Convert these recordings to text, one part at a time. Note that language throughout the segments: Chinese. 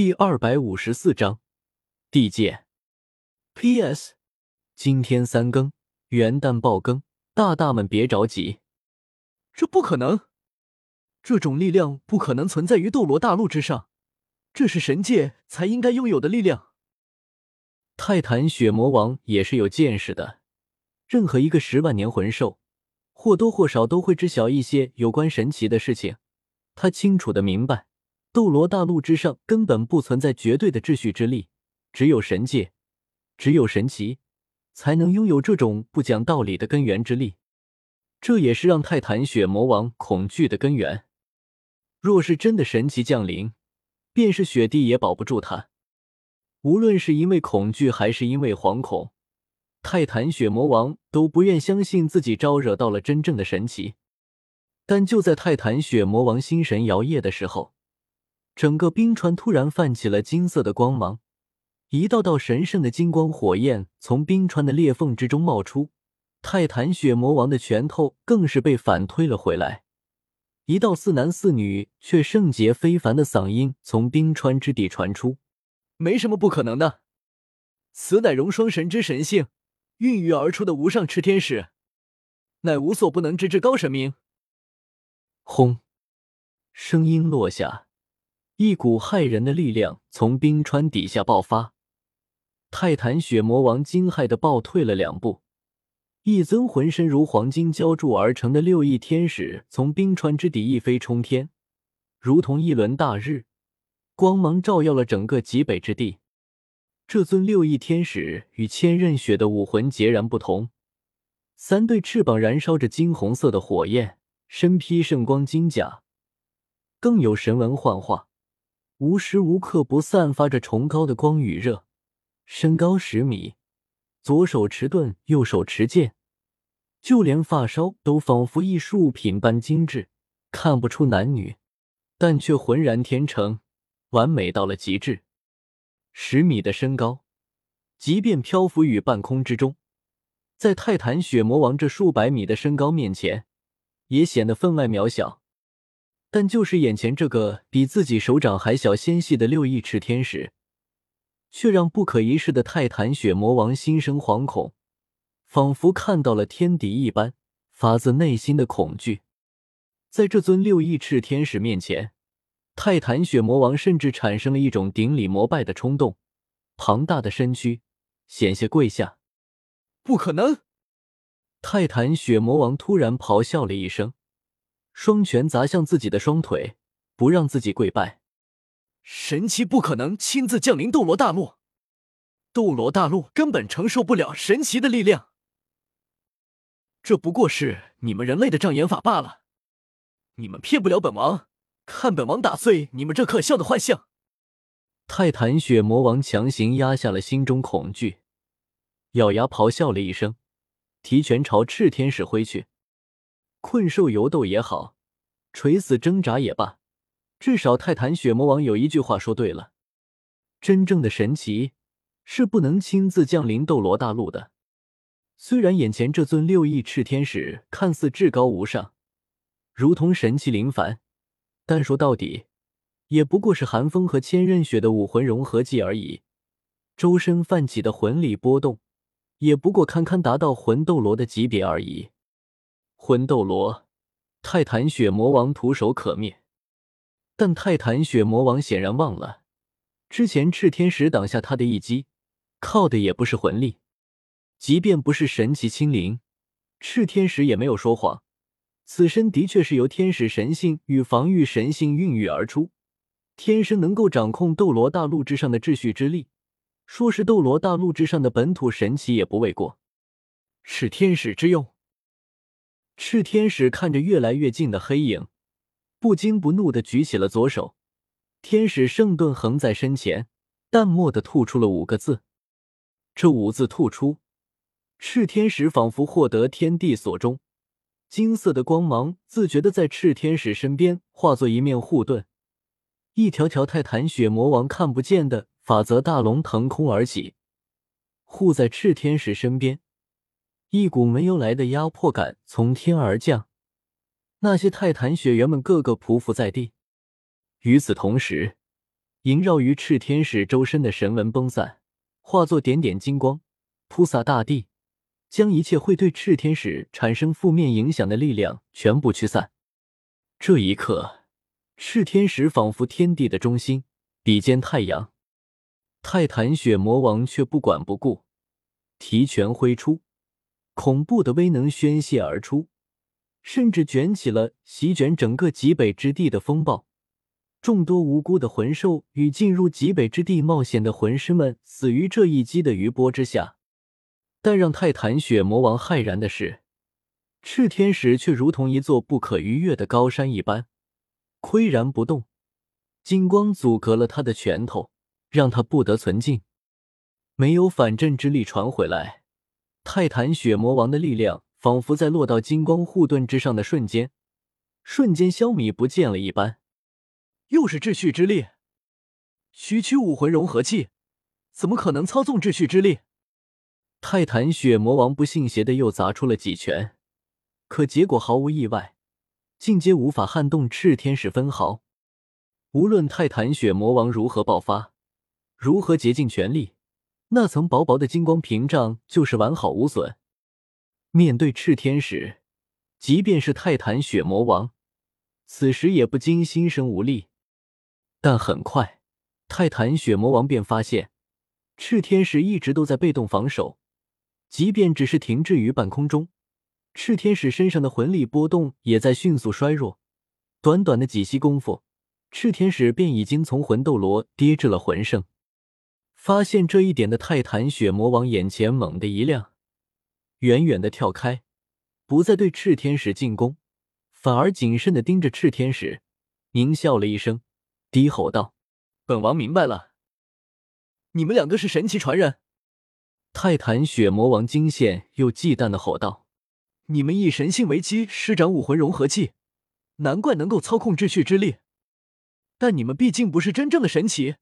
第二百五十四章地界。P.S. 今天三更，元旦爆更，大大们别着急。这不可能，这种力量不可能存在于斗罗大陆之上，这是神界才应该拥有的力量。泰坦血魔王也是有见识的，任何一个十万年魂兽，或多或少都会知晓一些有关神奇的事情。他清楚的明白。斗罗大陆之上根本不存在绝对的秩序之力，只有神界，只有神奇，才能拥有这种不讲道理的根源之力。这也是让泰坦血魔王恐惧的根源。若是真的神奇降临，便是雪帝也保不住他。无论是因为恐惧还是因为惶恐，泰坦血魔王都不愿相信自己招惹到了真正的神奇。但就在泰坦血魔王心神摇曳的时候，整个冰川突然泛起了金色的光芒，一道道神圣的金光火焰从冰川的裂缝之中冒出，泰坦血魔王的拳头更是被反推了回来。一道似男似女却圣洁非凡的嗓音从冰川之地传出：“没什么不可能的，此乃融双神之神性孕育而出的无上炽天使，乃无所不能之至高神明。”轰！声音落下。一股骇人的力量从冰川底下爆发，泰坦血魔王惊骇的暴退了两步。一尊浑身如黄金浇铸而成的六翼天使从冰川之底一飞冲天，如同一轮大日，光芒照耀了整个极北之地。这尊六翼天使与千仞雪的武魂截然不同，三对翅膀燃烧着金红色的火焰，身披圣光金甲，更有神纹幻化。无时无刻不散发着崇高的光与热，身高十米，左手持盾，右手持剑，就连发梢都仿佛艺术品般精致，看不出男女，但却浑然天成，完美到了极致。十米的身高，即便漂浮于半空之中，在泰坦血魔王这数百米的身高面前，也显得分外渺小。但就是眼前这个比自己手掌还小纤细的六翼赤天使，却让不可一世的泰坦血魔王心生惶恐，仿佛看到了天敌一般，发自内心的恐惧。在这尊六翼赤天使面前，泰坦血魔王甚至产生了一种顶礼膜拜的冲动，庞大的身躯险些跪下。不可能！泰坦血魔王突然咆哮了一声。双拳砸向自己的双腿，不让自己跪拜。神奇不可能亲自降临斗罗大陆，斗罗大陆根本承受不了神奇的力量。这不过是你们人类的障眼法罢了。你们骗不了本王，看本王打碎你们这可笑的幻象！泰坦血魔王强行压下了心中恐惧，咬牙咆哮了一声，提拳朝炽天使挥去。困兽犹斗也好，垂死挣扎也罢，至少泰坦血魔王有一句话说对了：真正的神奇是不能亲自降临斗罗大陆的。虽然眼前这尊六翼赤天使看似至高无上，如同神奇临凡，但说到底，也不过是寒风和千仞雪的武魂融合技而已。周身泛起的魂力波动，也不过堪堪达到魂斗罗的级别而已。魂斗罗，泰坦血魔王徒手可灭，但泰坦血魔王显然忘了，之前炽天使挡下他的一击，靠的也不是魂力，即便不是神奇亲临，炽天使也没有说谎，此身的确是由天使神性与防御神性孕育而出，天生能够掌控斗罗大陆之上的秩序之力，说是斗罗大陆之上的本土神奇也不为过，是天使之用。赤天使看着越来越近的黑影，不惊不怒的举起了左手，天使圣盾横在身前，淡漠的吐出了五个字。这五字吐出，赤天使仿佛获得天地所钟，金色的光芒自觉的在赤天使身边化作一面护盾，一条条泰坦血魔王看不见的法则大龙腾空而起，护在赤天使身边。一股没由来的压迫感从天而降，那些泰坦血猿们个个匍匐在地。与此同时，萦绕于赤天使周身的神纹崩散，化作点点金光，铺洒大地，将一切会对赤天使产生负面影响的力量全部驱散。这一刻，赤天使仿佛天地的中心，比肩太阳。泰坦血魔王却不管不顾，提拳挥出，恐怖的威能宣泄而出，甚至卷起了席卷整个极北之地的风暴。众多无辜的魂兽与进入极北之地冒险的魂师们死于这一击的余波之下。但让泰坦血魔王骇然的是，赤天使却如同一座不可逾越的高山一般，岿然不动，金光阻隔了他的拳头。让他不得存进，没有反震之力传回来。泰坦血魔王的力量仿佛在落到金光护盾之上的瞬间，瞬间消弭不见了一般。又是秩序之力，区区武魂融合器，怎么可能操纵秩序之力？泰坦血魔王不信邪的又砸出了几拳，可结果毫无意外，尽皆无法撼动炽天使分毫。无论泰坦血魔王如何爆发。如何竭尽全力？那层薄薄的金光屏障就是完好无损。面对赤天使，即便是泰坦血魔王，此时也不禁心生无力。但很快，泰坦血魔王便发现，赤天使一直都在被动防守，即便只是停滞于半空中，赤天使身上的魂力波动也在迅速衰弱。短短的几息功夫，赤天使便已经从魂斗罗跌至了魂圣。发现这一点的泰坦血魔王眼前猛地一亮，远远的跳开，不再对赤天使进攻，反而谨慎的盯着赤天使，狞笑了一声，低吼道：“本王明白了，你们两个是神奇传人。”泰坦血魔王惊现又忌惮的吼道：“你们以神性为基，施展武魂融合技，难怪能够操控秩序之力。但你们毕竟不是真正的神奇。”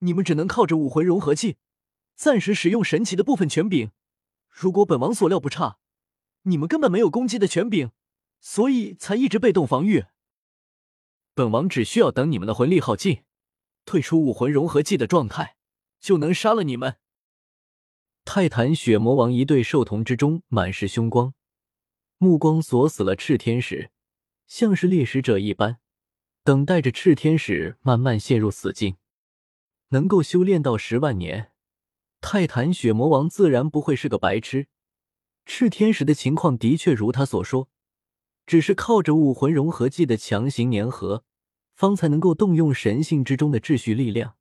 你们只能靠着武魂融合技，暂时使用神奇的部分权柄。如果本王所料不差，你们根本没有攻击的权柄，所以才一直被动防御。本王只需要等你们的魂力耗尽，退出武魂融合技的状态，就能杀了你们。泰坦血魔王一对兽瞳之中满是凶光，目光锁死了赤天使，像是猎食者一般，等待着赤天使慢慢陷入死境。能够修炼到十万年，泰坦血魔王自然不会是个白痴。赤天使的情况的确如他所说，只是靠着武魂融合技的强行粘合，方才能够动用神性之中的秩序力量，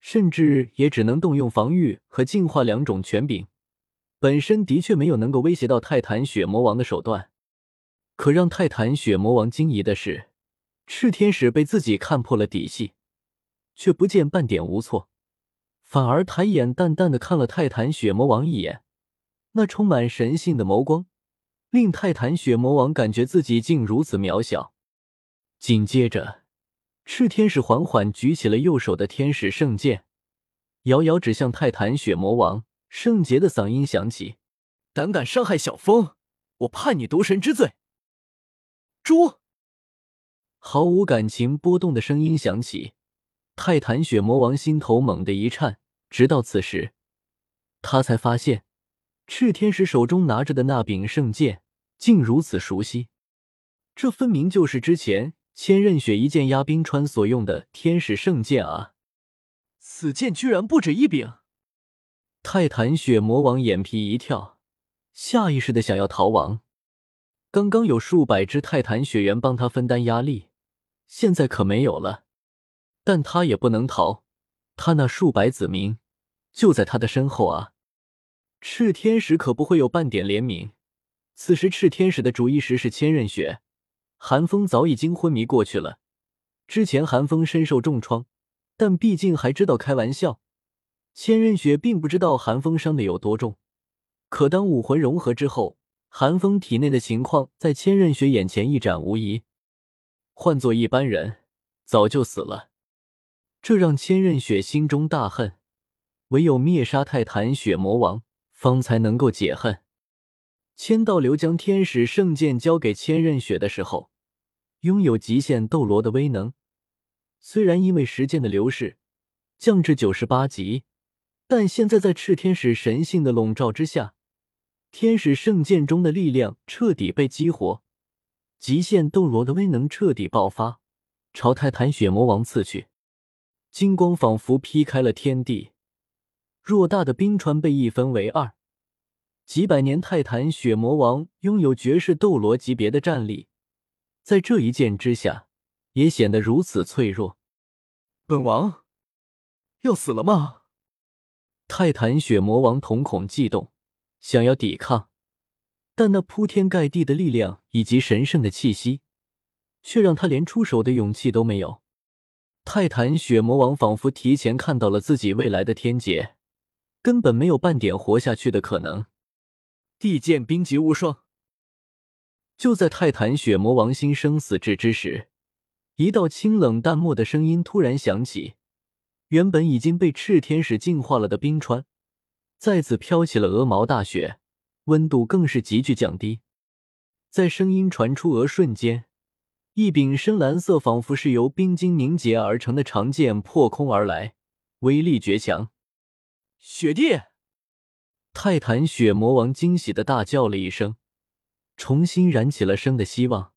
甚至也只能动用防御和净化两种权柄，本身的确没有能够威胁到泰坦血魔王的手段。可让泰坦血魔王惊疑的是，赤天使被自己看破了底细。却不见半点无措，反而抬眼淡淡的看了泰坦血魔王一眼，那充满神性的眸光，令泰坦血魔王感觉自己竟如此渺小。紧接着，赤天使缓缓举起了右手的天使圣剑，遥遥指向泰坦血魔王，圣洁的嗓音响起：“胆敢伤害小风，我判你毒神之罪！”猪，毫无感情波动的声音响起。泰坦血魔王心头猛地一颤，直到此时，他才发现赤天使手中拿着的那柄圣剑竟如此熟悉，这分明就是之前千仞雪一剑压冰川所用的天使圣剑啊！此剑居然不止一柄！泰坦血魔王眼皮一跳，下意识的想要逃亡。刚刚有数百只泰坦血猿帮他分担压力，现在可没有了。但他也不能逃，他那数百子民就在他的身后啊！赤天使可不会有半点怜悯。此时，赤天使的主意识是千仞雪，寒风早已经昏迷过去了。之前寒风身受重创，但毕竟还知道开玩笑。千仞雪并不知道寒风伤的有多重，可当武魂融合之后，寒风体内的情况在千仞雪眼前一展无遗。换做一般人，早就死了。这让千仞雪心中大恨，唯有灭杀泰坦血魔王，方才能够解恨。千道流将天使圣剑交给千仞雪的时候，拥有极限斗罗的威能，虽然因为时间的流逝降至九十八级，但现在在炽天使神性的笼罩之下，天使圣剑中的力量彻底被激活，极限斗罗的威能彻底爆发，朝泰坦血魔王刺去。金光仿佛劈开了天地，偌大的冰川被一分为二。几百年泰坦血魔王拥有绝世斗罗级别的战力，在这一剑之下，也显得如此脆弱。本王要死了吗？泰坦血魔王瞳孔悸动，想要抵抗，但那铺天盖地的力量以及神圣的气息，却让他连出手的勇气都没有。泰坦血魔王仿佛提前看到了自己未来的天劫，根本没有半点活下去的可能。地剑冰极无双。就在泰坦血魔王心生死志之时，一道清冷淡漠的声音突然响起。原本已经被炽天使净化了的冰川，再次飘起了鹅毛大雪，温度更是急剧降低。在声音传出额瞬间。一柄深蓝色，仿佛是由冰晶凝结而成的长剑破空而来，威力绝强。雪帝，泰坦雪魔王惊喜的大叫了一声，重新燃起了生的希望。